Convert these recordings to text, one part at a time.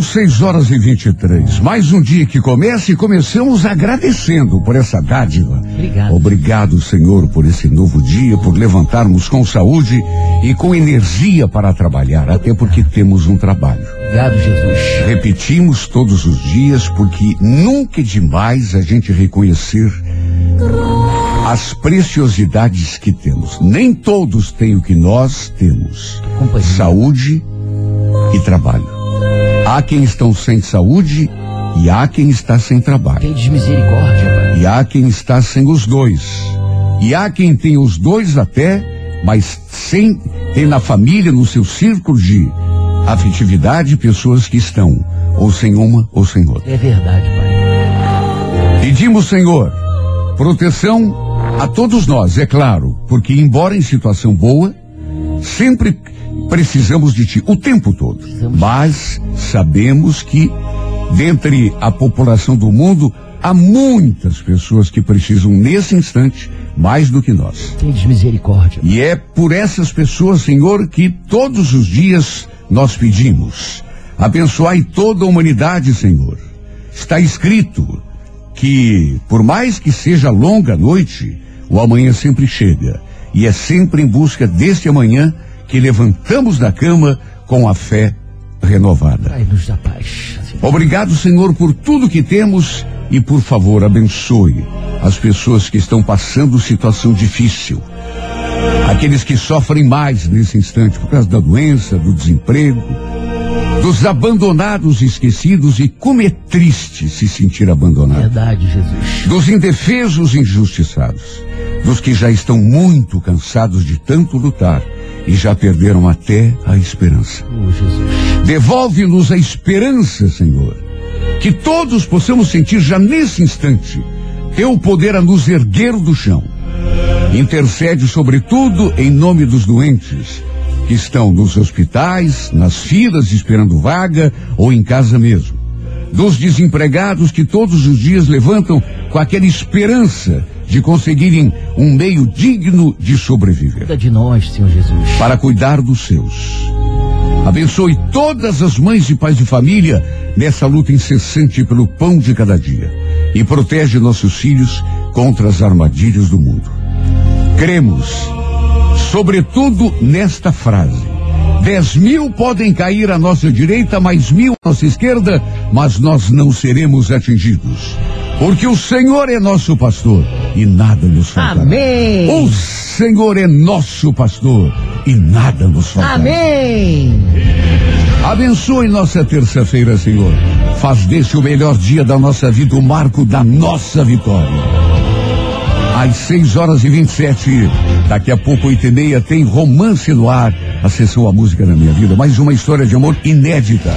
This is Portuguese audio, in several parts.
São seis horas e 23. Mais um dia que começa e começamos agradecendo por essa dádiva. Obrigado. Obrigado, Senhor, por esse novo dia, por levantarmos com saúde e com energia para trabalhar, até porque temos um trabalho. Obrigado, Jesus. Repetimos todos os dias porque nunca é demais a gente reconhecer as preciosidades que temos. Nem todos têm o que nós temos: Companhia. saúde e trabalho. Há quem estão sem saúde e há quem está sem trabalho. Tem misericórdia, Pai. E há quem está sem os dois. E há quem tem os dois até, mas sem tem na família, no seu círculo de afetividade, pessoas que estão ou sem uma ou sem outra. É verdade, Pai. Pedimos, Senhor, proteção a todos nós, é claro, porque embora em situação boa, sempre precisamos de Ti o tempo todo. Precisamos. Mas sabemos que dentre a população do mundo há muitas pessoas que precisam nesse instante mais do que nós. Tem de misericórdia. E é por essas pessoas, Senhor, que todos os dias nós pedimos. Abençoai toda a humanidade, Senhor. Está escrito que, por mais que seja longa a noite, o amanhã sempre chega. E é sempre em busca deste amanhã que levantamos da cama com a fé renovada. Trai-nos da paz. Obrigado, Senhor, por tudo que temos e, por favor, abençoe as pessoas que estão passando situação difícil. Aqueles que sofrem mais nesse instante por causa da doença, do desemprego, dos abandonados e esquecidos e como é triste se sentir abandonado. Verdade, Jesus. Dos indefesos e injustiçados, dos que já estão muito cansados de tanto lutar e já perderam até a esperança. Oh. Devolve-nos a esperança, Senhor. Que todos possamos sentir já nesse instante teu poder a nos erguer do chão. Intercede, sobretudo, em nome dos doentes que estão nos hospitais, nas filas esperando vaga ou em casa mesmo. Dos desempregados que todos os dias levantam com aquela esperança de conseguirem um meio digno de sobreviver Cuida de nós, Senhor Jesus. para cuidar dos seus. Abençoe todas as mães e pais de família nessa luta incessante pelo pão de cada dia e protege nossos filhos contra as armadilhas do mundo. Cremos, sobretudo nesta frase. Dez mil podem cair à nossa direita, mais mil à nossa esquerda, mas nós não seremos atingidos. Porque o Senhor é nosso pastor e nada nos faltará. Amém. O Senhor é nosso pastor e nada nos faltará. Amém. Abençoe nossa terça-feira, Senhor. Faz desse o melhor dia da nossa vida, o marco da nossa vitória. Às 6 horas e 27, daqui a pouco, oito e meia, tem Romance no Ar, a sessão A Música da Minha Vida. Mais uma história de amor inédita.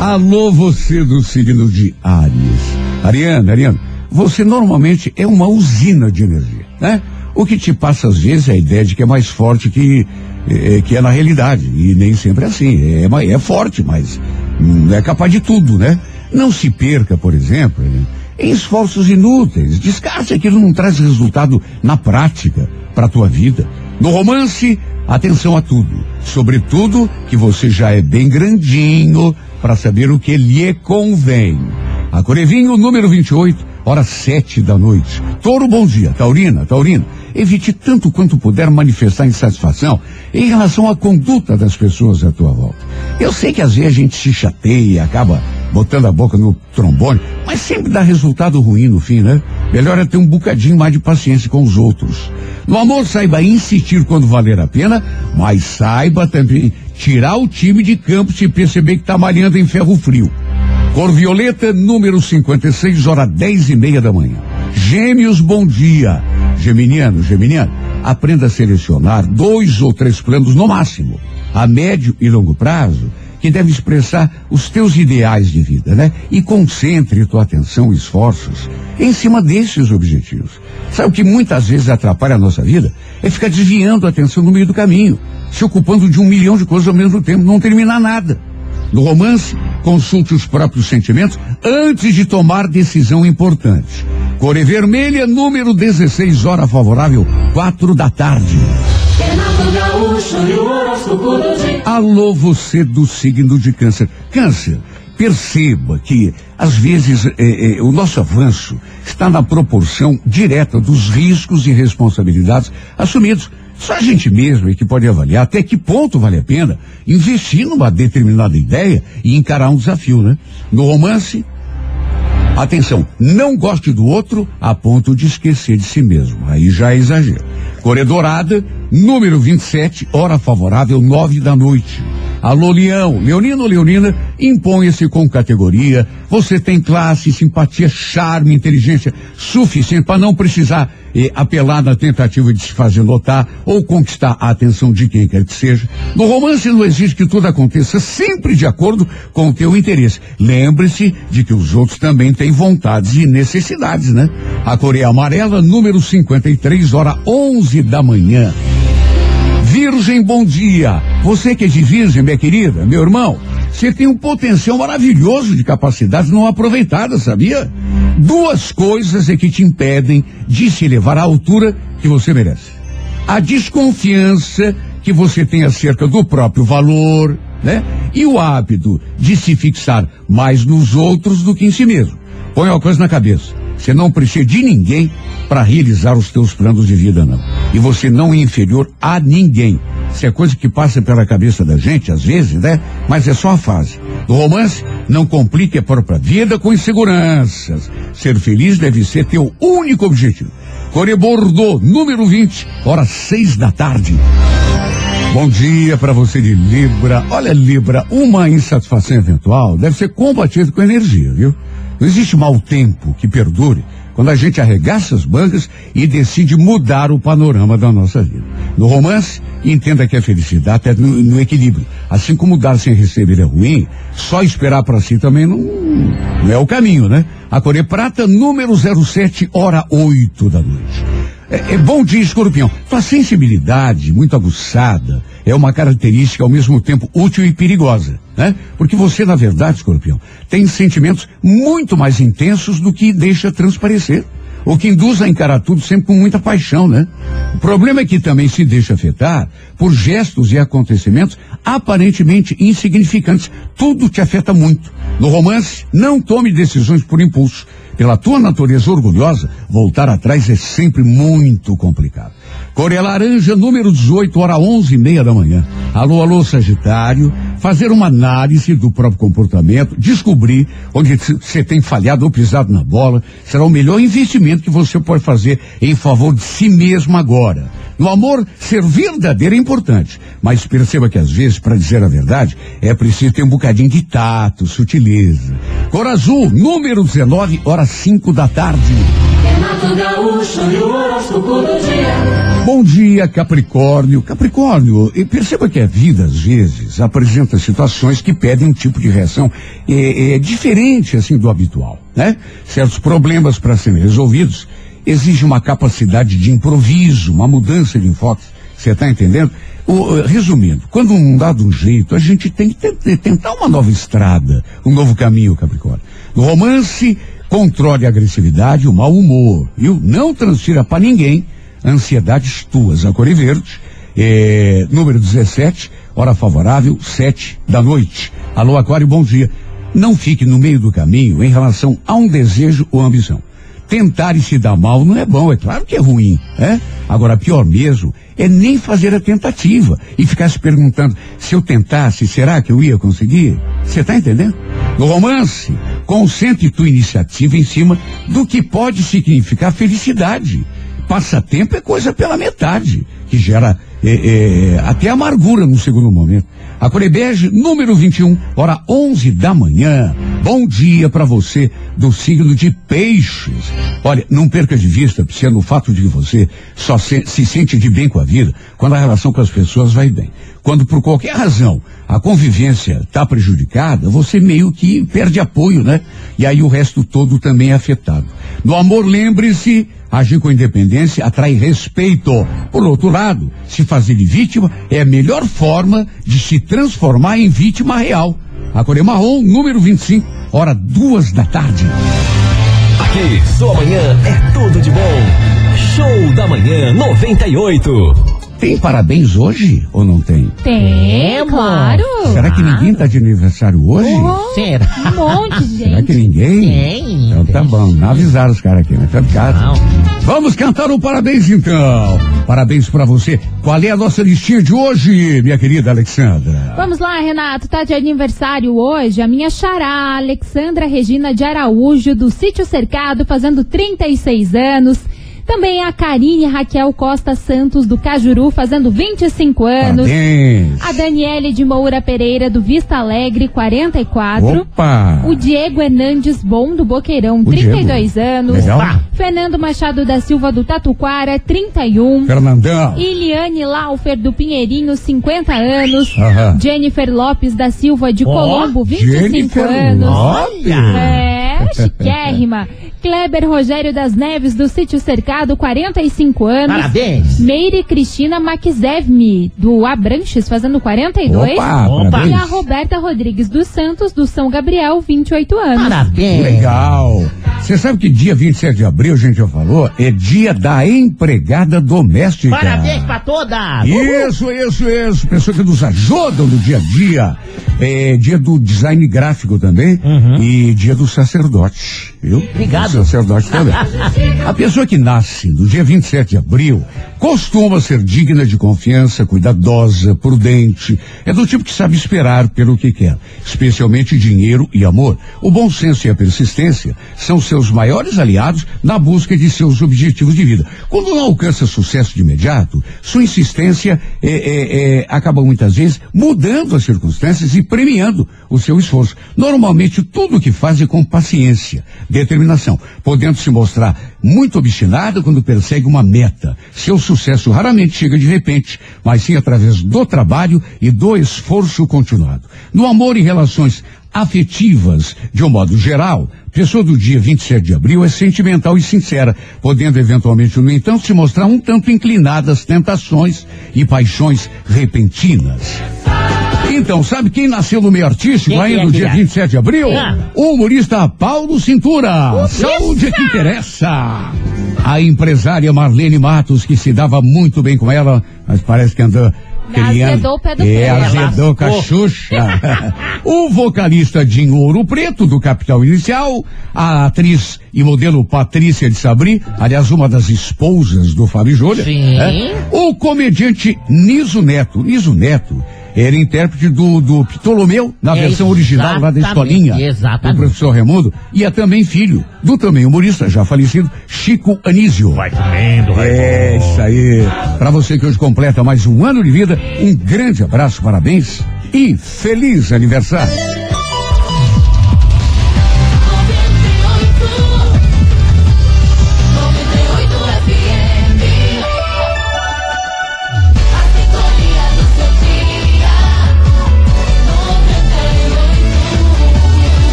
Alô, você do signo de Aries. Ariana, Ariana, você normalmente é uma usina de energia, né? O que te passa às vezes é a ideia de que é mais forte que, eh, que é na realidade. E nem sempre é assim. É, é forte, mas não é capaz de tudo, né? Não se perca, por exemplo, em esforços inúteis. Descarte aquilo não traz resultado na prática para a tua vida. No romance, atenção a tudo. Sobretudo que você já é bem grandinho para saber o que lhe convém. A Corevinho, número 28, hora sete da noite. Touro, bom dia. Taurina, Taurina. Evite tanto quanto puder manifestar insatisfação em relação à conduta das pessoas à tua volta. Eu sei que às vezes a gente se chateia acaba botando a boca no trombone, mas sempre dá resultado ruim no fim, né? Melhor é ter um bocadinho mais de paciência com os outros. No amor, saiba insistir quando valer a pena, mas saiba também tirar o time de campo se perceber que tá malhando em ferro frio. Cor Violeta, número 56, hora 10 e meia da manhã. Gêmeos, bom dia. Geminiano, Geminiano, aprenda a selecionar dois ou três planos no máximo, a médio e longo prazo, que deve expressar os teus ideais de vida, né? E concentre tua atenção e esforços em cima desses objetivos. Sabe o que muitas vezes atrapalha a nossa vida? É ficar desviando a atenção no meio do caminho, se ocupando de um milhão de coisas ao mesmo tempo, não terminar nada. No romance, consulte os próprios sentimentos antes de tomar decisão importante. Core vermelha, número 16, hora favorável, quatro da tarde. Alô, você do signo de câncer. Câncer, perceba que, às vezes, é, é, o nosso avanço está na proporção direta dos riscos e responsabilidades assumidos. Só a gente mesmo é que pode avaliar até que ponto vale a pena investir numa determinada ideia e encarar um desafio, né? No romance, Atenção, não goste do outro a ponto de esquecer de si mesmo. Aí já é exagero. Corredorada, número 27, hora favorável, nove da noite. Alô, Leão, Leonino Leonina, imponha-se com categoria. Você tem classe, simpatia, charme, inteligência suficiente para não precisar eh, apelar na tentativa de se fazer notar ou conquistar a atenção de quem quer que seja. No romance não exige que tudo aconteça sempre de acordo com o teu interesse. Lembre-se de que os outros também têm vontades e necessidades, né? A Coreia Amarela, número 53, hora 11 da manhã. Virgem, bom dia. Você que é de Virgem, minha querida, meu irmão, você tem um potencial maravilhoso de capacidades não aproveitadas, sabia? Duas coisas é que te impedem de se elevar à altura que você merece. A desconfiança que você tem acerca do próprio valor, né? E o hábito de se fixar mais nos outros do que em si mesmo. Põe uma coisa na cabeça. Você não precisa de ninguém para realizar os teus planos de vida, não. E você não é inferior a ninguém. Isso é coisa que passa pela cabeça da gente, às vezes, né? Mas é só a fase. No romance, não complique a própria vida com inseguranças. Ser feliz deve ser teu único objetivo. Core Bordeaux, número 20, hora seis da tarde. Bom dia para você de Libra. Olha, Libra, uma insatisfação eventual deve ser combatida com energia, viu? Não existe mau tempo que perdure quando a gente arregaça as mangas e decide mudar o panorama da nossa vida. No romance, entenda que a felicidade é no, no equilíbrio. Assim como dar sem receber é ruim, só esperar para si também não, não é o caminho, né? A Coreia Prata, número 07, hora 8 da noite. É, é bom dia, escorpião. Tua sensibilidade muito aguçada é uma característica ao mesmo tempo útil e perigosa, né? Porque você, na verdade, escorpião, tem sentimentos muito mais intensos do que deixa transparecer. O que induz a encarar tudo sempre com muita paixão, né? O problema é que também se deixa afetar por gestos e acontecimentos aparentemente insignificantes. Tudo te afeta muito. No romance, não tome decisões por impulso. Pela tua natureza orgulhosa, voltar atrás é sempre muito complicado. Coreia Laranja, número 18, hora onze e meia da manhã. Alô, alô, Sagitário. Fazer uma análise do próprio comportamento, descobrir onde você tem falhado ou pisado na bola, será o melhor investimento que você pode fazer em favor de si mesmo agora. No amor, ser verdadeiro é importante, mas perceba que às vezes, para dizer a verdade, é preciso ter um bocadinho de tato, sutileza. Cor Azul, número 19, hora 5 da tarde. Bom dia, Capricórnio. Capricórnio, perceba que a vida, às vezes, apresenta situações que pedem um tipo de reação é, é, diferente, assim, do habitual, né? Certos problemas para serem resolvidos exigem uma capacidade de improviso, uma mudança de enfoque. Você está entendendo? O, resumindo, quando não dá de um jeito, a gente tem que tentar uma nova estrada, um novo caminho, Capricórnio. No romance, controle a agressividade, o mau humor, viu? Não transfira para ninguém ansiedades tuas. A Cor Verde, é, número 17, hora favorável, sete da noite. Alô, Aquário, bom dia. Não fique no meio do caminho em relação a um desejo ou ambição. Tentar e se dar mal não é bom, é claro que é ruim, é? Agora, pior mesmo é nem fazer a tentativa e ficar se perguntando, se eu tentasse, será que eu ia conseguir? Você está entendendo? No romance, concentre tua iniciativa em cima do que pode significar felicidade. Passatempo é coisa pela metade, que gera é, é, até amargura no segundo momento. A Corebege, número 21, hora 11 da manhã. Bom dia para você do signo de Peixes. Olha, não perca de vista, sendo o fato de que você só se, se sente de bem com a vida quando a relação com as pessoas vai bem. Quando por qualquer razão a convivência está prejudicada, você meio que perde apoio, né? E aí o resto todo também é afetado. No amor, lembre-se, agir com independência atrai respeito. Por outro lado, se fazer de vítima é a melhor forma de se transformar em vítima real. A Coreia Marrom, número 25, hora duas da tarde. Aqui, sua manhã é tudo de bom. Show da Manhã 98. Tem parabéns hoje ou não tem? Tem, claro. Será que ninguém tá de aniversário hoje? Oh, Será? Um monte de Será que gente. ninguém? Tem. Então tá bom, não avisaram os caras aqui, mas tá ligado. Não. Vamos cantar o parabéns então. Parabéns pra você. Qual é a nossa listinha de hoje, minha querida Alexandra? Vamos lá, Renato. Tá de aniversário hoje a minha xará, Alexandra Regina de Araújo, do Sítio Cercado, fazendo 36 anos. Também a Karine Raquel Costa Santos, do Cajuru, fazendo 25 anos. Parabéns. A Daniele de Moura Pereira, do Vista Alegre, 44. Opa! O Diego Hernandes Bom, do Boqueirão, O 32 Diego. anos. Legal. Fernando Machado da Silva, do Tatuquara, 31. Fernandão. Iliane Laufer, do Pinheirinho, 50 anos. Aham. Jennifer Lopes da Silva, de Ó, Colombo, 25 Jennifer anos. Lopes. É, chiquérrima. Kleber Rogério das Neves, do Sítio Cercado, 45 anos. Parabéns. Meire Cristina Makzevmi, do Abranches, fazendo 42. Opa, Opa. E a. Roberta Rodrigues dos Santos, do São Gabriel, 28 anos. Parabéns. Legal. Você sabe que dia 27 de abril, a gente já falou, é dia da empregada doméstica. Parabéns pra todas. Isso, isso, isso. Pessoas que nos ajudam no dia a dia. É dia do design gráfico também. E dia do sacerdote. Viu? Obrigado. Do sacerdote também. a pessoa que nasce no dia 27 de abril costuma ser digna de confiança, cuidadosa, prudente. É do tipo que sabe esperar pelo que quer, especialmente dinheiro e amor. O bom senso e a persistência são seus maiores aliados na busca de seus objetivos de vida. Quando não alcança sucesso de imediato, sua insistência é, é, é, acaba muitas vezes mudando as circunstâncias e premiando o seu esforço. Normalmente tudo o que faz é com paciência, determinação, podendo se mostrar muito obstinada quando persegue uma meta. Seu sucesso raramente chega de repente, mas sim através do trabalho e do esforço continuado. No amor e relações afetivas, de um modo geral, pessoa do dia 27 de abril é sentimental e sincera, podendo eventualmente, no entanto, se mostrar um tanto inclinada às tentações e paixões repentinas. Então, sabe quem nasceu no meio artístico Quem aí é no dia é? 27 de abril? Ah. O humorista Paulo Cintura. Saúde é que interessa. A empresária Marlene Matos, que se dava muito bem com ela, mas parece que andou Azedou o pé do é, azedou com a. Xuxa. o vocalista Dinho Ouro Preto, do Capital Inicial, a atriz e modelo Patrícia de Sabri, aliás, uma das esposas do Fábio Júnior. Sim. né? O comediante Niso Neto. Niso Neto era intérprete do, do Ptolomeu, na versão original lá da escolinha. exatamente. Do professor Raimundo. E é também filho do também humorista, já falecido, Chico Anísio. Vai comendo, vai É isso aí. Pra você que hoje completa mais um ano de vida, um grande abraço, parabéns e feliz aniversário.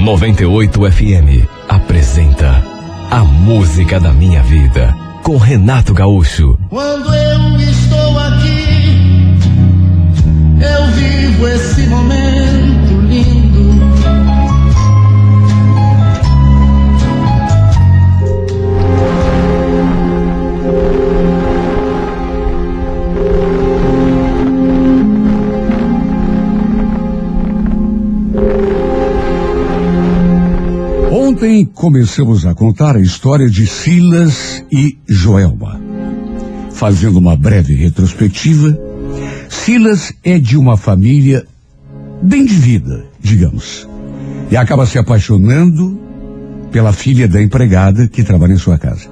98 FM apresenta A Música da Minha Vida com Renato Gaúcho. Quando eu estou aqui, eu vivo esse momento Ontem começamos a contar a história de Silas e Joelma. Fazendo uma breve retrospectiva, Silas é de uma família bem de vida, digamos, e acaba se apaixonando pela filha da empregada que trabalha em sua casa.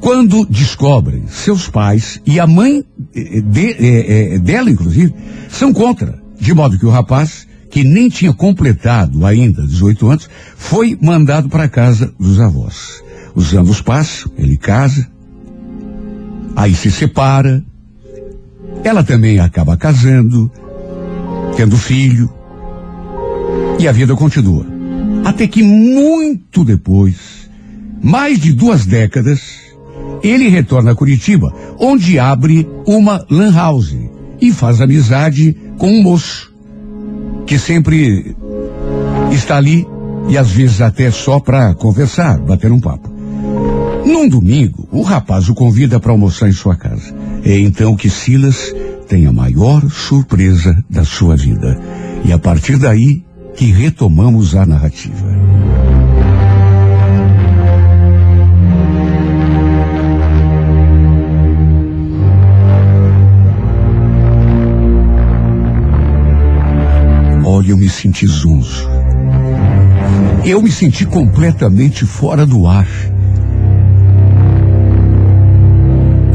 Quando descobrem seus pais e a mãe eh, de- eh, eh, dela, inclusive, são contra, de modo que o rapaz, que nem tinha completado ainda 18 anos, foi mandado para a casa dos avós. Os anos passam, ele casa, aí se separa, ela também acaba casando, tendo filho, e a vida continua. Até que muito depois, mais de duas décadas, ele retorna a Curitiba, onde abre uma lan house e faz amizade com um moço que sempre está ali e às vezes até só para conversar, bater um papo. Num domingo, o rapaz o convida para almoçar em sua casa. É então que Silas tem a maior surpresa da sua vida. E a partir daí que retomamos a narrativa. Eu me senti zonzo. Eu me senti completamente fora do ar.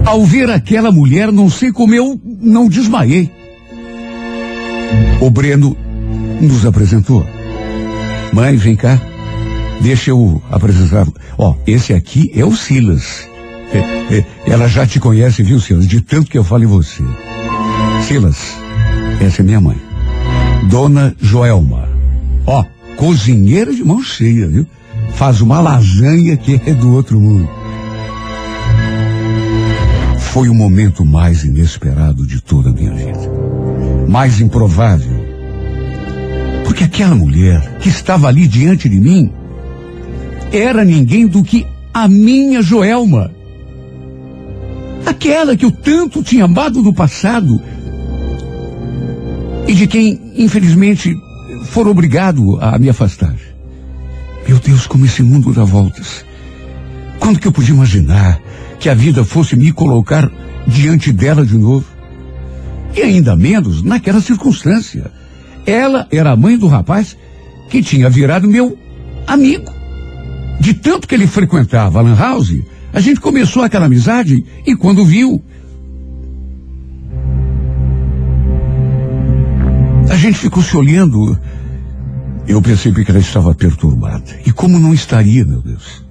Ao ver aquela mulher, não sei como eu não desmaiei. O Breno nos apresentou. Mãe, vem cá. Deixa eu apresentar. Ó, esse aqui é o Silas. É, é, ela já te conhece, viu, Silas? De tanto que eu falo em você. Silas, essa é minha mãe. Dona Joelma. Ó, cozinheira de mão cheia, viu? Faz uma lasanha que é do outro mundo. Foi o momento mais inesperado de toda a minha vida. Mais improvável. Porque aquela mulher que estava ali diante de mim era ninguém do que a minha Joelma. Aquela que eu tanto tinha amado no passado e de quem, infelizmente, for obrigado a me afastar. Meu Deus, como esse mundo dá voltas. Quando que eu podia imaginar que a vida fosse me colocar diante dela de novo? E ainda menos naquela circunstância. Ela era a mãe do rapaz que tinha virado meu amigo. De tanto que ele frequentava a Lan House, a gente começou aquela amizade e quando viu, a gente ficou se olhando. Eu percebi que ela estava perturbada. E como não estaria, meu Deus?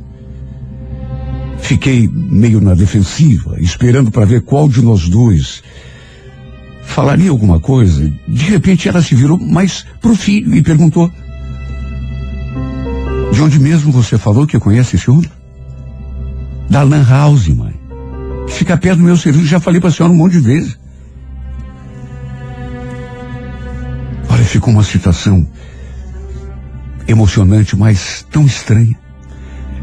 Fiquei meio na defensiva, esperando para ver qual de nós dois falaria alguma coisa. De repente ela se virou mais pro filho e perguntou: De onde mesmo você falou que conhece esse homem? Da Lan House, mãe. Fica perto do meu serviço, já falei pra senhora um monte de vezes. Ficou uma situação emocionante, mas tão estranha.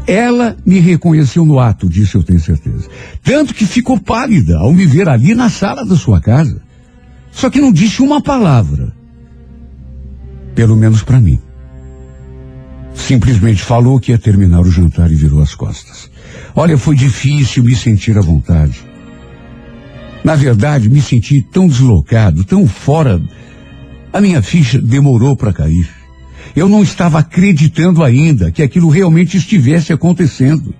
Ela me reconheceu no ato, disse eu tenho certeza. Tanto que ficou pálida ao me ver ali na sala da sua casa. Só que não disse uma palavra. Pelo menos para mim. Simplesmente falou que ia terminar o jantar e virou as costas. Olha, foi difícil me sentir à vontade. Na verdade, me senti tão deslocado, tão fora. A minha ficha demorou para cair. Eu não estava acreditando ainda que aquilo realmente estivesse acontecendo.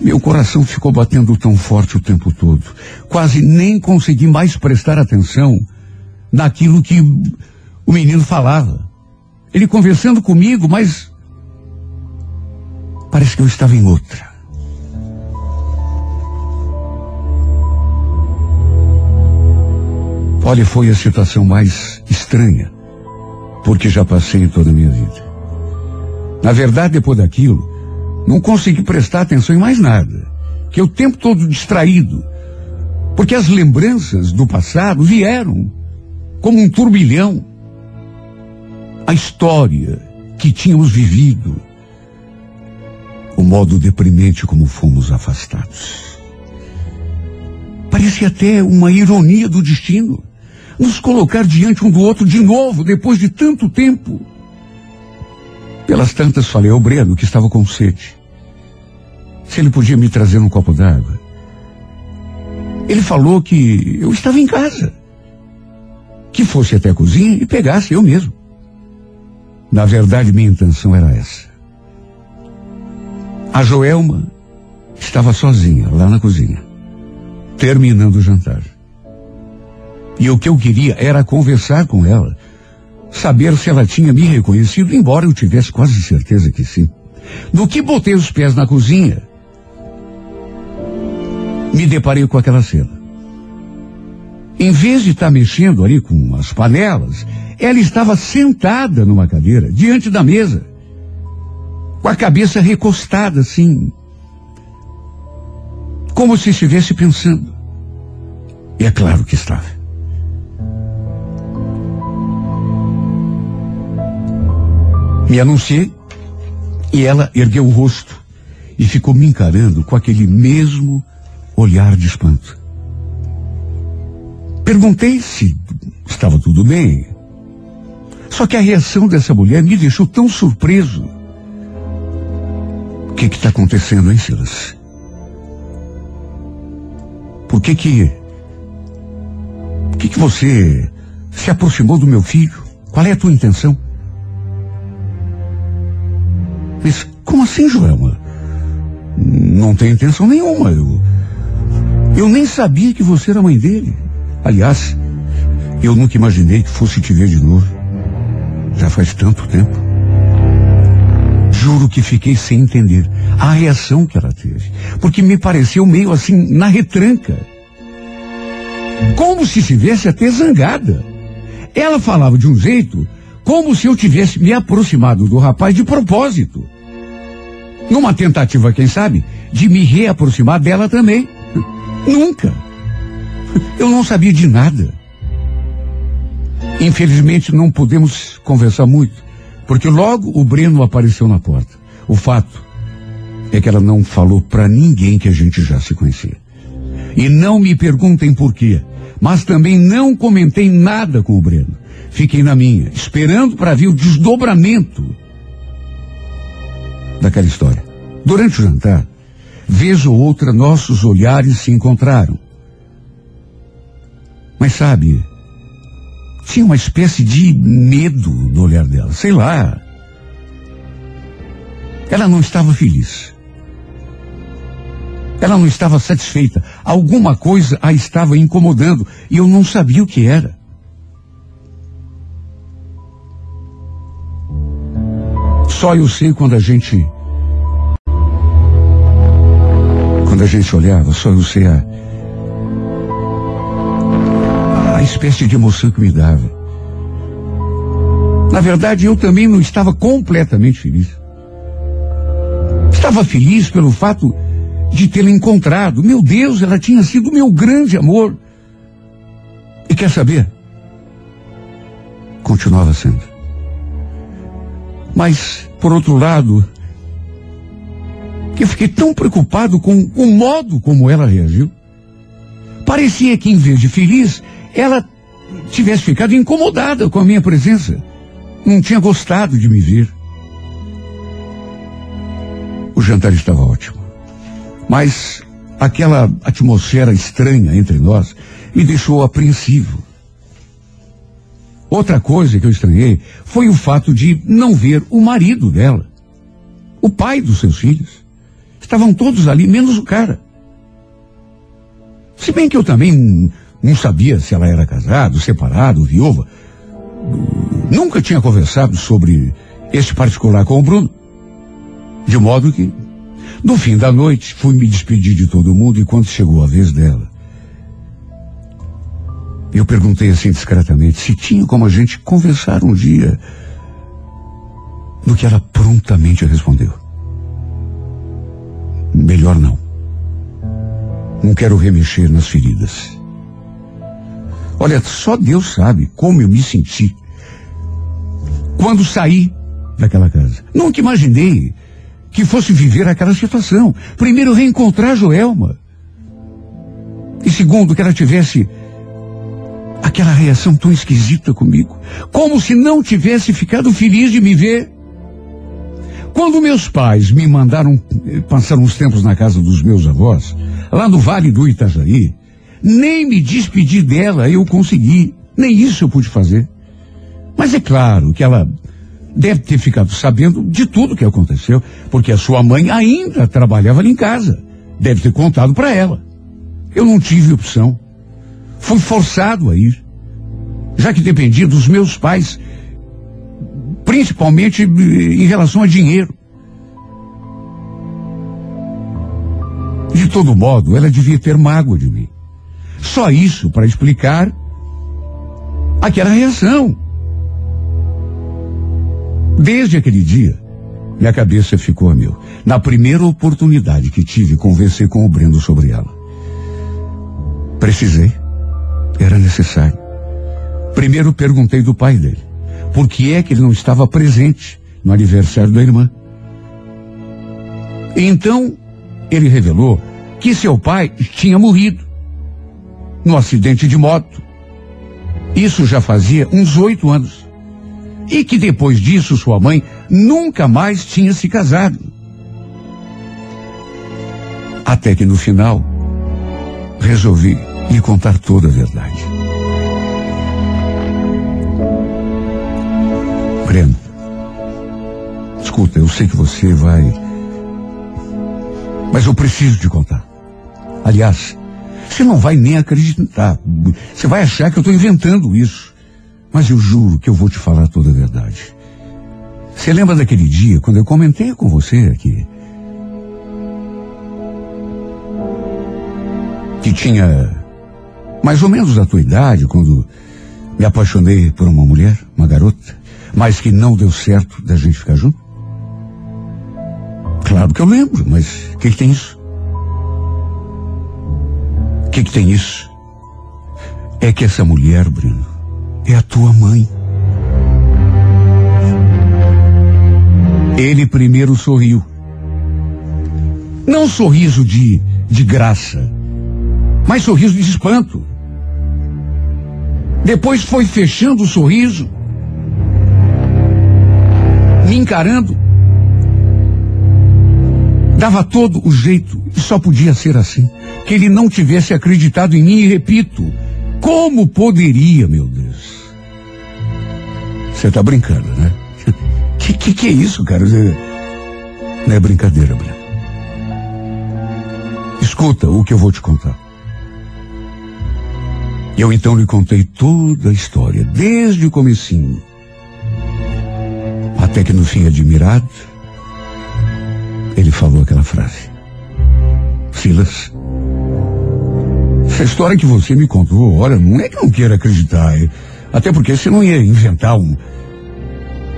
Meu coração ficou batendo tão forte o tempo todo. Quase nem consegui mais prestar atenção naquilo que o menino falava. Ele conversando comigo, mas parece que eu estava em outra. Olha, foi a situação mais estranha, porque já passei em toda a minha vida. Na verdade, depois daquilo, não consegui prestar atenção em mais nada. Que o tempo todo distraído. Porque as lembranças do passado vieram como um turbilhão. A história que tínhamos vivido. O modo deprimente como fomos afastados. Parecia até uma ironia do destino. Nos colocar diante um do outro de novo, depois de tanto tempo. Pelas tantas falei ao Breno que estava com sede. Se ele podia me trazer um copo d'água. Ele falou que eu estava em casa. Que fosse até a cozinha e pegasse eu mesmo. Na verdade, minha intenção era essa. A Joelma estava sozinha lá na cozinha, terminando o jantar. E o que eu queria era conversar com ela, saber se ela tinha me reconhecido, embora eu tivesse quase certeza que sim. No que botei os pés na cozinha, me deparei com aquela cena. Em vez de estar mexendo ali com as panelas, ela estava sentada numa cadeira, diante da mesa, com a cabeça recostada assim, como se estivesse pensando. E é claro que estava. Me anunciei e ela ergueu o rosto e ficou me encarando com aquele mesmo olhar de espanto. Perguntei se estava tudo bem. Só que a reação dessa mulher me deixou tão surpreso. O que está acontecendo, hein, Silas? Por que que. Por que que você se aproximou do meu filho? Qual é a tua intenção? Mas como assim, Joelma? Não tenho intenção nenhuma. Eu, eu nem sabia que você era mãe dele. Aliás, eu nunca imaginei que fosse te ver de novo. Já faz tanto tempo. Juro que fiquei sem entender a reação que ela teve. Porque me pareceu meio assim, na retranca. Como se estivesse até zangada. Ela falava de um jeito como se eu tivesse me aproximado do rapaz de propósito. Numa tentativa, quem sabe, de me reaproximar dela também. Nunca. Eu não sabia de nada. Infelizmente não podemos conversar muito, porque logo o Breno apareceu na porta. O fato é que ela não falou para ninguém que a gente já se conhecia. E não me perguntem por quê, mas também não comentei nada com o Breno. Fiquei na minha, esperando para ver o desdobramento daquela história. Durante o jantar, vez ou outra nossos olhares se encontraram. Mas sabe, tinha uma espécie de medo no olhar dela, sei lá. Ela não estava feliz. Ela não estava satisfeita. Alguma coisa a estava incomodando e eu não sabia o que era. Só eu sei quando a gente. Quando a gente olhava, só eu sei a. A espécie de emoção que me dava. Na verdade, eu também não estava completamente feliz. Estava feliz pelo fato de tê-la encontrado. Meu Deus, ela tinha sido meu grande amor. E quer saber? Continuava sendo. Mas, por outro lado, eu fiquei tão preocupado com o modo como ela reagiu. Parecia que, em vez de feliz, ela tivesse ficado incomodada com a minha presença. Não tinha gostado de me ver. O jantar estava ótimo. Mas aquela atmosfera estranha entre nós me deixou apreensivo. Outra coisa que eu estranhei foi o fato de não ver o marido dela, o pai dos seus filhos. Estavam todos ali, menos o cara. Se bem que eu também não sabia se ela era casada, separado, viúva. Nunca tinha conversado sobre este particular com o Bruno. De modo que, no fim da noite, fui me despedir de todo mundo e quando chegou a vez dela, eu perguntei assim discretamente se tinha como a gente conversar um dia. No que ela prontamente respondeu. Melhor não. Não quero remexer nas feridas. Olha, só Deus sabe como eu me senti quando saí daquela casa. Nunca imaginei que fosse viver aquela situação. Primeiro, reencontrar Joelma. E segundo, que ela tivesse aquela reação tão esquisita comigo. Como se não tivesse ficado feliz de me ver. Quando meus pais me mandaram eh, passar uns tempos na casa dos meus avós, lá no Vale do Itajaí, nem me despedir dela eu consegui. Nem isso eu pude fazer. Mas é claro que ela deve ter ficado sabendo de tudo que aconteceu, porque a sua mãe ainda trabalhava ali em casa. Deve ter contado para ela. Eu não tive opção. Fui forçado a ir. Já que dependia dos meus pais, principalmente em relação a dinheiro. De todo modo, ela devia ter mágoa de mim. Só isso para explicar aquela reação. Desde aquele dia, minha cabeça ficou a mil. Na primeira oportunidade que tive, conversei com o Breno sobre ela. Precisei. Era necessário. Primeiro perguntei do pai dele. Por que é que ele não estava presente no aniversário da irmã? Então, ele revelou que seu pai tinha morrido no acidente de moto. Isso já fazia uns oito anos. E que depois disso sua mãe nunca mais tinha se casado. Até que no final, resolvi lhe contar toda a verdade. Breno, escuta, eu sei que você vai. Mas eu preciso te contar. Aliás, você não vai nem acreditar. Você vai achar que eu estou inventando isso. Mas eu juro que eu vou te falar toda a verdade. Você lembra daquele dia quando eu comentei com você aqui? Que tinha mais ou menos a tua idade quando me apaixonei por uma mulher, uma garota, mas que não deu certo da gente ficar junto? Claro que eu lembro, mas o que, que tem isso? O que, que tem isso? É que essa mulher, Bruno, é a tua mãe. Ele primeiro sorriu. Não sorriso de, de graça, mas sorriso de espanto. Depois foi fechando o sorriso, me encarando. Dava todo o jeito, e só podia ser assim. Que ele não tivesse acreditado em mim, e repito, como poderia, meu Deus? Você tá brincando, né? Que, que que é isso, cara? Não é brincadeira, Breno. Escuta o que eu vou te contar. Eu então lhe contei toda a história, desde o comecinho. Até que no fim, admirado, ele falou aquela frase. Silas, essa história que você me contou, olha, não é que eu não queira acreditar. é- Até porque você não ia inventar um.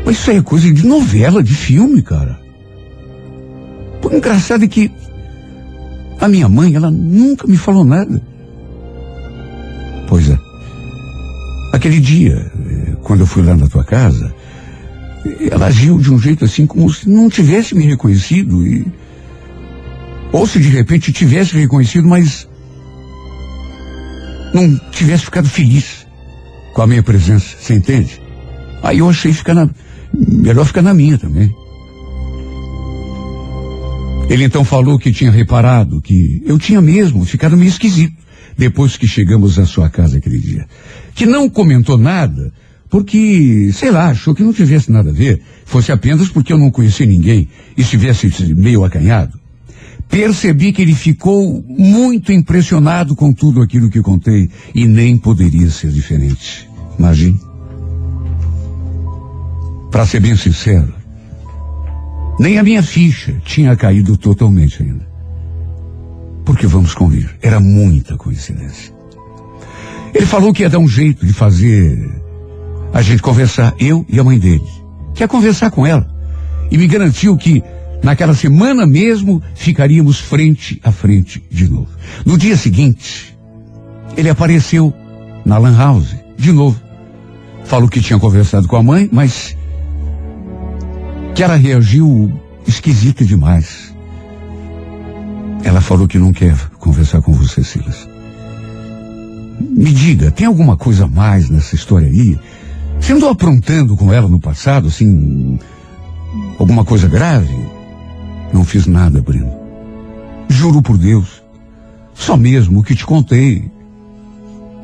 Mas isso aí é coisa de novela, de filme, cara. O engraçado é que a minha mãe, ela nunca me falou nada. Aquele dia, eh, quando eu fui lá na tua casa, ela agiu de um jeito assim como se não tivesse me reconhecido e ou se de repente tivesse reconhecido, mas não tivesse ficado feliz com a minha presença, você entende? Aí eu achei ficar na, melhor ficar na minha também. Ele então falou que tinha reparado que eu tinha mesmo ficado meio esquisito depois que chegamos à sua casa aquele dia. Que não comentou nada porque, sei lá, achou que não tivesse nada a ver, fosse apenas porque eu não conhecia ninguém e estivesse meio acanhado. Percebi que ele ficou muito impressionado com tudo aquilo que contei e nem poderia ser diferente. Imagine. Para ser bem sincero, nem a minha ficha tinha caído totalmente ainda. Porque vamos convir, era muita coincidência. Ele falou que ia dar um jeito de fazer a gente conversar, eu e a mãe dele. Que ia conversar com ela. E me garantiu que naquela semana mesmo ficaríamos frente a frente de novo. No dia seguinte, ele apareceu na Lan House, de novo. Falou que tinha conversado com a mãe, mas que ela reagiu esquisita demais. Ela falou que não quer conversar com você, Silas. Me diga, tem alguma coisa a mais nessa história aí? Você andou aprontando com ela no passado, assim, alguma coisa grave? Não fiz nada, Breno. Juro por Deus. Só mesmo o que te contei.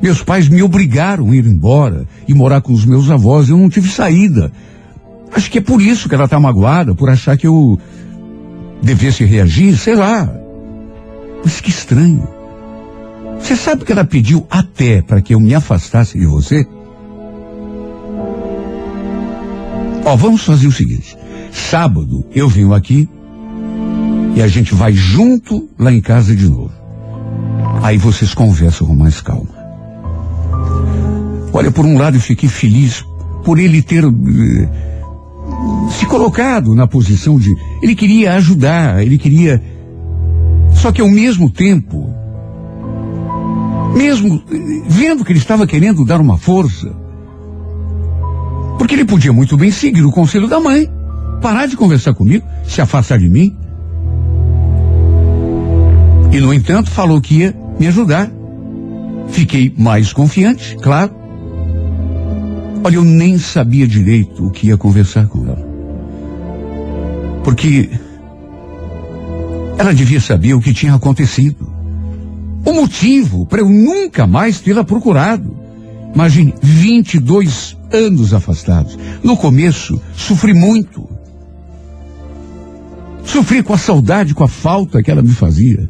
Meus pais me obrigaram a ir embora e morar com os meus avós. Eu não tive saída. Acho que é por isso que ela está magoada, por achar que eu devesse reagir, sei lá. Mas que estranho. Você sabe que ela pediu até para que eu me afastasse de você? Ó, vamos fazer o seguinte. Sábado eu venho aqui E a gente vai junto lá em casa de novo. Aí vocês conversam com mais calma. Olha, por um lado eu fiquei feliz por ele ter eh, se colocado na posição de. Ele queria ajudar, ele queria. Só que ao mesmo tempo, mesmo vendo que ele estava querendo dar uma força, porque ele podia muito bem seguir o conselho da mãe, parar de conversar comigo, se afastar de mim. E, no entanto, falou que ia me ajudar. Fiquei mais confiante, claro. Olha, eu nem sabia direito o que ia conversar com ela. Porque ela devia saber o que tinha acontecido. O motivo para eu nunca mais tê-la procurado. Imagine, 22 anos afastados. No começo, sofri muito. Sofri com a saudade, com a falta que ela me fazia.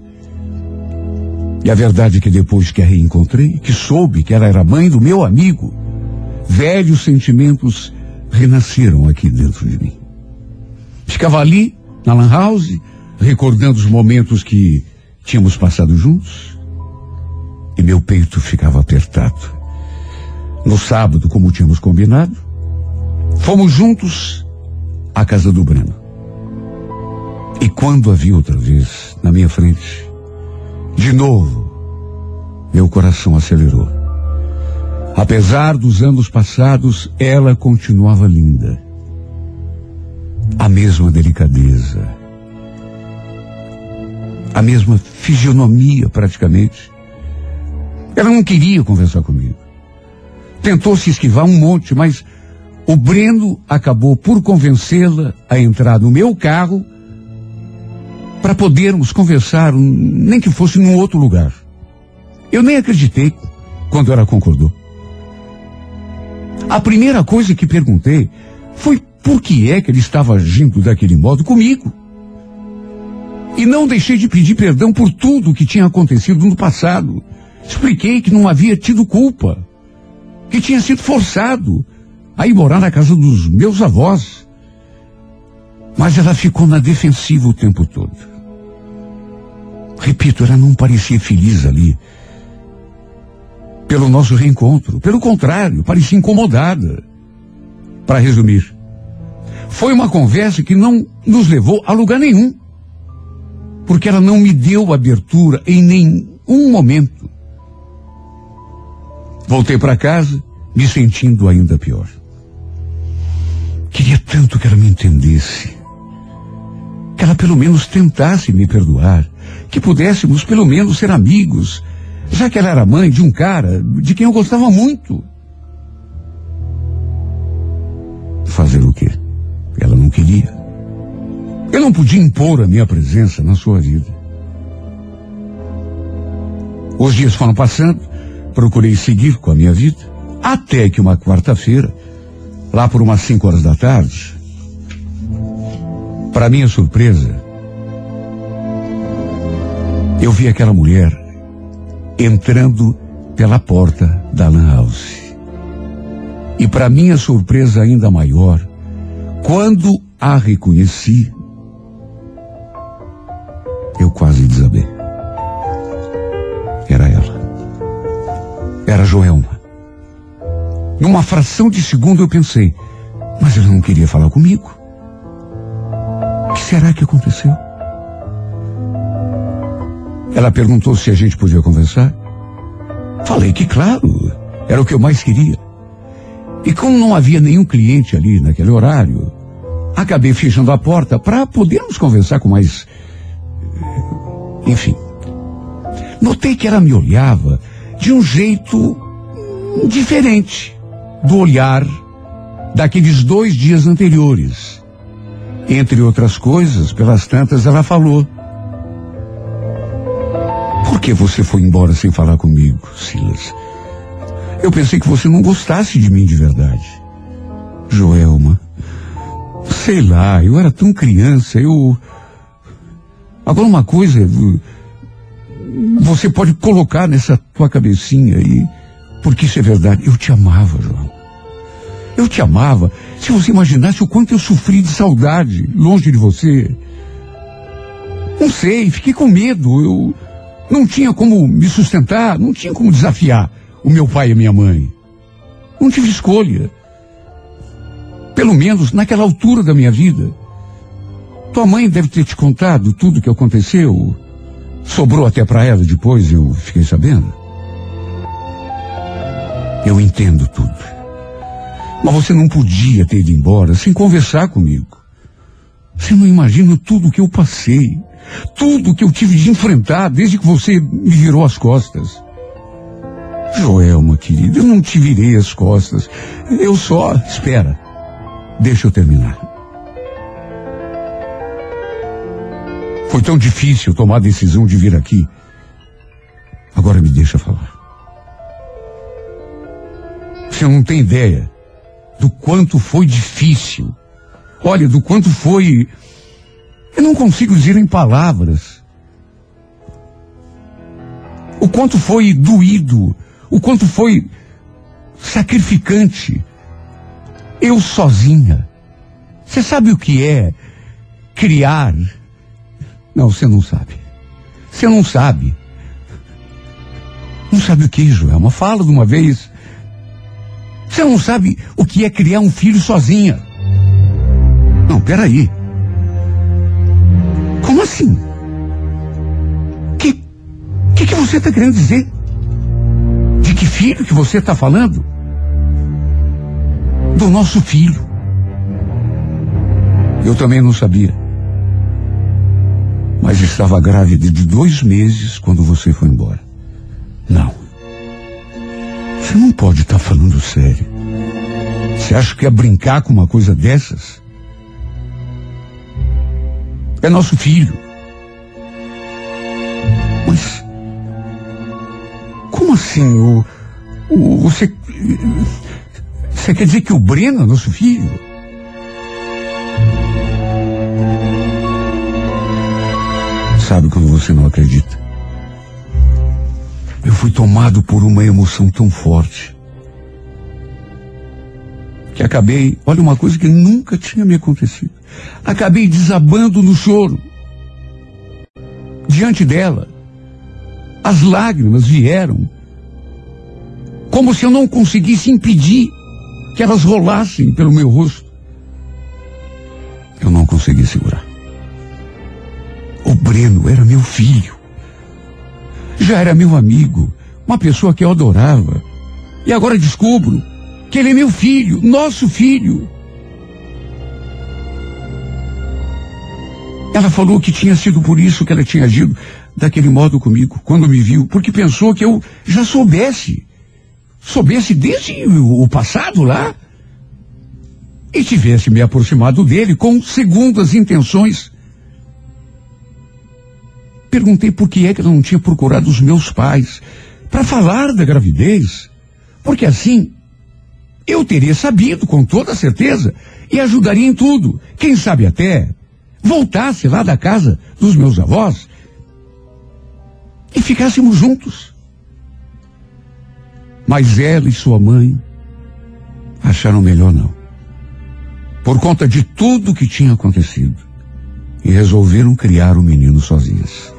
E a verdade é que depois que a reencontrei, que soube que ela era mãe do meu amigo, velhos sentimentos renasceram aqui dentro de mim. Ficava ali, na Lan House, recordando os momentos que tínhamos passado juntos, e meu peito ficava apertado. No sábado, como tínhamos combinado, fomos juntos à casa do Breno. E quando a vi outra vez na minha frente, de novo, meu coração acelerou. Apesar dos anos passados, ela continuava linda. A mesma delicadeza. A mesma fisionomia, praticamente. Ela não queria conversar comigo. Tentou se esquivar um monte, mas o Breno acabou por convencê-la a entrar no meu carro para podermos conversar, nem que fosse num outro lugar. Eu nem acreditei quando ela concordou. A primeira coisa que perguntei foi por que é que ele estava agindo daquele modo comigo. E não deixei de pedir perdão por tudo o que tinha acontecido no passado. Expliquei que não havia tido culpa, que tinha sido forçado a ir morar na casa dos meus avós. Mas ela ficou na defensiva o tempo todo. Repito, ela não parecia feliz ali. Pelo nosso reencontro. Pelo contrário, parecia incomodada. Para resumir, foi uma conversa que não nos levou a lugar nenhum. Porque ela não me deu abertura em nenhum momento. Voltei para casa, me sentindo ainda pior. Queria tanto que ela me entendesse. Que ela pelo menos tentasse me perdoar. Que pudéssemos pelo menos ser amigos. Já que ela era mãe de um cara de quem eu gostava muito. Fazer o quê? Ela não queria. Eu não podia impor a minha presença na sua vida. Os dias foram passando, procurei seguir com a minha vida, até que uma quarta-feira, lá por umas cinco horas da tarde, para minha surpresa, eu vi aquela mulher entrando pela porta da Lan House. E para minha surpresa ainda maior, quando a reconheci, eu quase desabei. Era Joelma. Numa fração de segundo eu pensei, mas ela não queria falar comigo. O que será que aconteceu? Ela perguntou se a gente podia conversar. Falei que, claro, era o que eu mais queria. E como não havia nenhum cliente ali naquele horário, acabei fechando a porta para podermos conversar com mais. Enfim. Notei que ela me olhava de um jeito diferente do olhar daqueles dois dias anteriores. Entre outras coisas, pelas tantas, ela falou. Por que você foi embora sem falar comigo, Silas? Eu pensei que você não gostasse de mim de verdade. Joelma, sei lá, eu era tão criança, eu. Agora uma coisa, você pode colocar nessa tua cabecinha aí, porque isso é verdade. Eu te amava, João. Eu te amava. Se você imaginasse o quanto eu sofri de saudade longe de você. Não sei, fiquei com medo. Eu não tinha como me sustentar, não tinha como desafiar o meu pai e a minha mãe. Não tive escolha. Pelo menos naquela altura da minha vida. Tua mãe deve ter te contado tudo o que aconteceu. Sobrou até para ela depois, eu fiquei sabendo. Eu entendo tudo. Mas você não podia ter ido embora sem conversar comigo. Você não imagina tudo o que eu passei. Tudo o que eu tive de enfrentar desde que você me virou as costas. Joelma, querida, eu não te virei as costas. Eu só. Espera. Deixa eu terminar. Foi tão difícil tomar a decisão de vir aqui. Agora me deixa falar. Você não tem ideia do quanto foi difícil. Olha, do quanto foi. Eu não consigo dizer em palavras. O quanto foi doído, o quanto foi sacrificante. Eu sozinha. Você sabe o que é criar? Não, você não sabe. Você não sabe. Não sabe o que, Joelma? Fala de uma vez. Você não sabe o que é criar um filho sozinha. Não, peraí. Como assim? Que que, que você está querendo dizer? De que filho que você está falando? Do nosso filho. Eu também não sabia. Mas estava grávida de dois meses quando você foi embora. Não. Você não pode estar falando sério. Você acha que é brincar com uma coisa dessas? É nosso filho. Mas. Como assim? O, o, você. Você quer dizer que o Breno é nosso filho? Sabe quando você não acredita? Eu fui tomado por uma emoção tão forte que acabei, olha uma coisa que nunca tinha me acontecido. Acabei desabando no choro. Diante dela, as lágrimas vieram como se eu não conseguisse impedir que elas rolassem pelo meu rosto. Eu não consegui segurar. O Breno era meu filho. Já era meu amigo, uma pessoa que eu adorava. E agora descubro que ele é meu filho, nosso filho. Ela falou que tinha sido por isso que ela tinha agido daquele modo comigo, quando me viu, porque pensou que eu já soubesse. Soubesse desde o passado lá. E tivesse me aproximado dele com segundas intenções. Perguntei por que é que ela não tinha procurado os meus pais para falar da gravidez. Porque assim, eu teria sabido com toda certeza e ajudaria em tudo. Quem sabe até voltasse lá da casa dos meus avós e ficássemos juntos. Mas ela e sua mãe acharam melhor não. Por conta de tudo que tinha acontecido. E resolveram criar o menino sozinhas.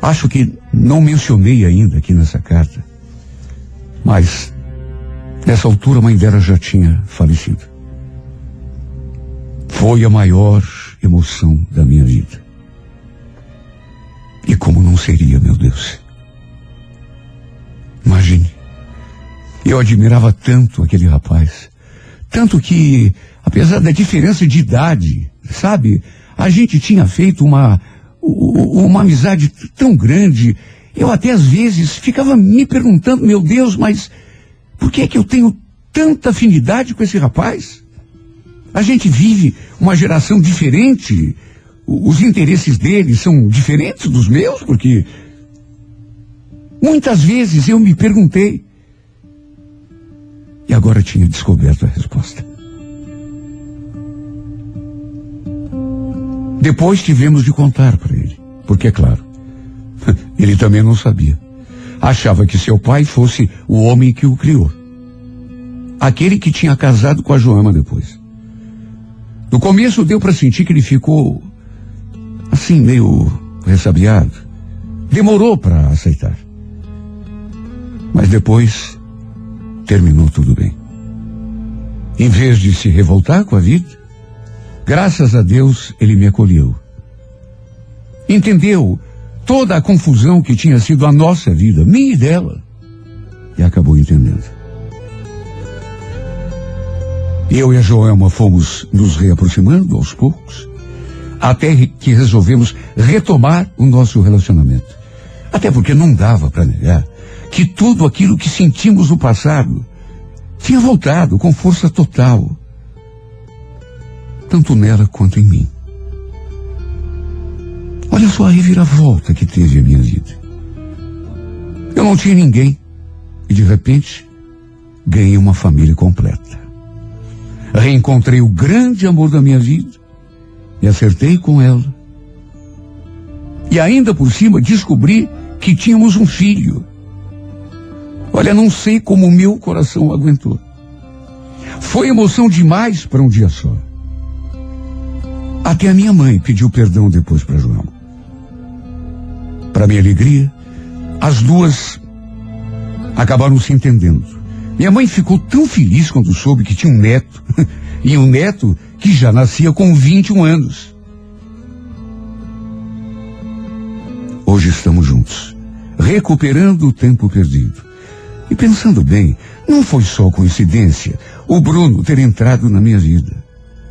Acho que não mencionei ainda aqui nessa carta, mas nessa altura a mãe dela já tinha falecido. Foi a maior emoção da minha vida. E como não seria, meu Deus? Imagine. Eu admirava tanto aquele rapaz. Tanto que, apesar da diferença de idade, sabe, a gente tinha feito uma, uma amizade tão grande. Eu até às vezes ficava me perguntando, meu Deus, mas por que é que eu tenho tanta afinidade com esse rapaz? A gente vive uma geração diferente. Os interesses dele são diferentes dos meus, porque muitas vezes eu me perguntei. E agora tinha descoberto a resposta. Depois tivemos de contar para ele, porque é claro, ele também não sabia. Achava que seu pai fosse o homem que o criou. Aquele que tinha casado com a Joama depois. No começo deu para sentir que ele ficou assim meio ressabiado. Demorou para aceitar. Mas depois terminou tudo bem. Em vez de se revoltar com a vida, graças a Deus ele me acolheu. Entendeu toda a confusão que tinha sido a nossa vida, minha e dela, e acabou entendendo. Eu e a Joelma fomos nos reaproximando aos poucos, até que resolvemos retomar o nosso relacionamento. Até porque não dava para negar que tudo aquilo que sentimos no passado tinha voltado com força total, tanto nela quanto em mim. Olha só a reviravolta que teve a minha vida. Eu não tinha ninguém e de repente ganhei uma família completa. Reencontrei o grande amor da minha vida e acertei com ela. E ainda por cima descobri que tínhamos um filho. Olha, não sei como o meu coração aguentou. Foi emoção demais para um dia só. Até a minha mãe pediu perdão depois para João. Para minha alegria, as duas acabaram se entendendo. Minha mãe ficou tão feliz quando soube que tinha um neto, e um neto que já nascia com 21 anos. Hoje estamos juntos, recuperando o tempo perdido. E pensando bem, não foi só coincidência o Bruno ter entrado na minha vida.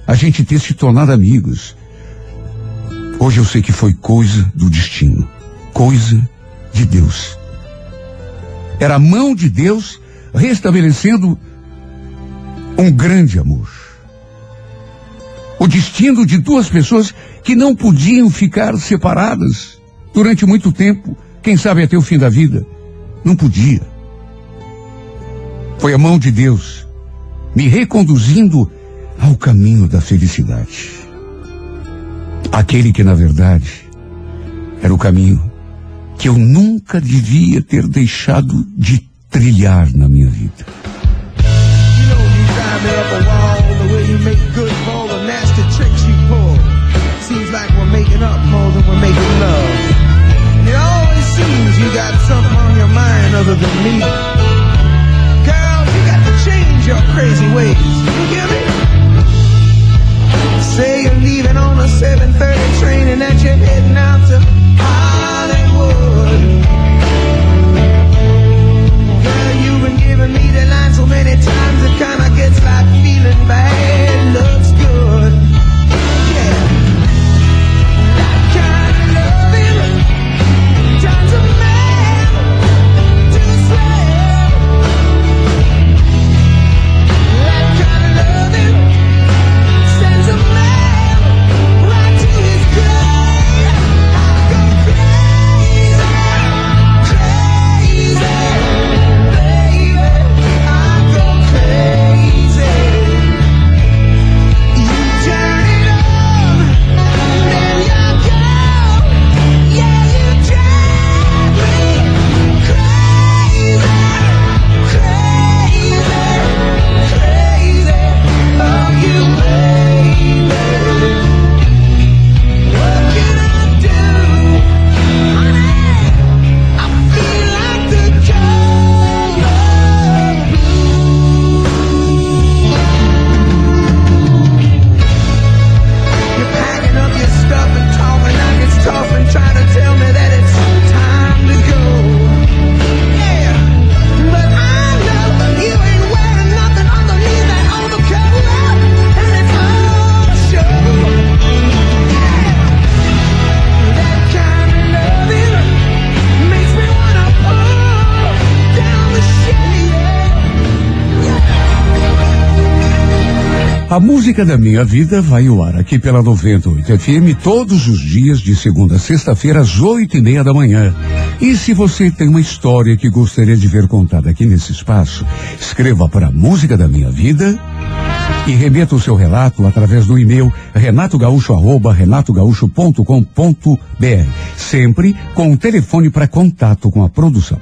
A gente ter se tornado amigos. Hoje eu sei que foi coisa do destino, coisa de Deus. Era a mão de Deus restabelecendo um grande amor. O destino de duas pessoas que não podiam ficar separadas durante muito tempo, quem sabe até o fim da vida. Não podia. Foi a mão de Deus me reconduzindo ao caminho da felicidade. Aquele que, na verdade, era o caminho que eu nunca devia ter deixado de trilhar na minha vida. Girl, you got to change your crazy ways. 7:30 train and that you're heading out to Hollywood. Girl, you've been giving me the line so many times it kinda gets like feeling bad looks música da minha vida vai ao ar aqui pela 98 FM todos os dias de segunda a sexta-feira às oito e meia da manhã. E se você tem uma história que gostaria de ver contada aqui nesse espaço, escreva para Música da Minha Vida e remeta o seu relato através do e-mail renatogaúcho@renatogaúcho.com.br, sempre com o telefone para contato com a produção.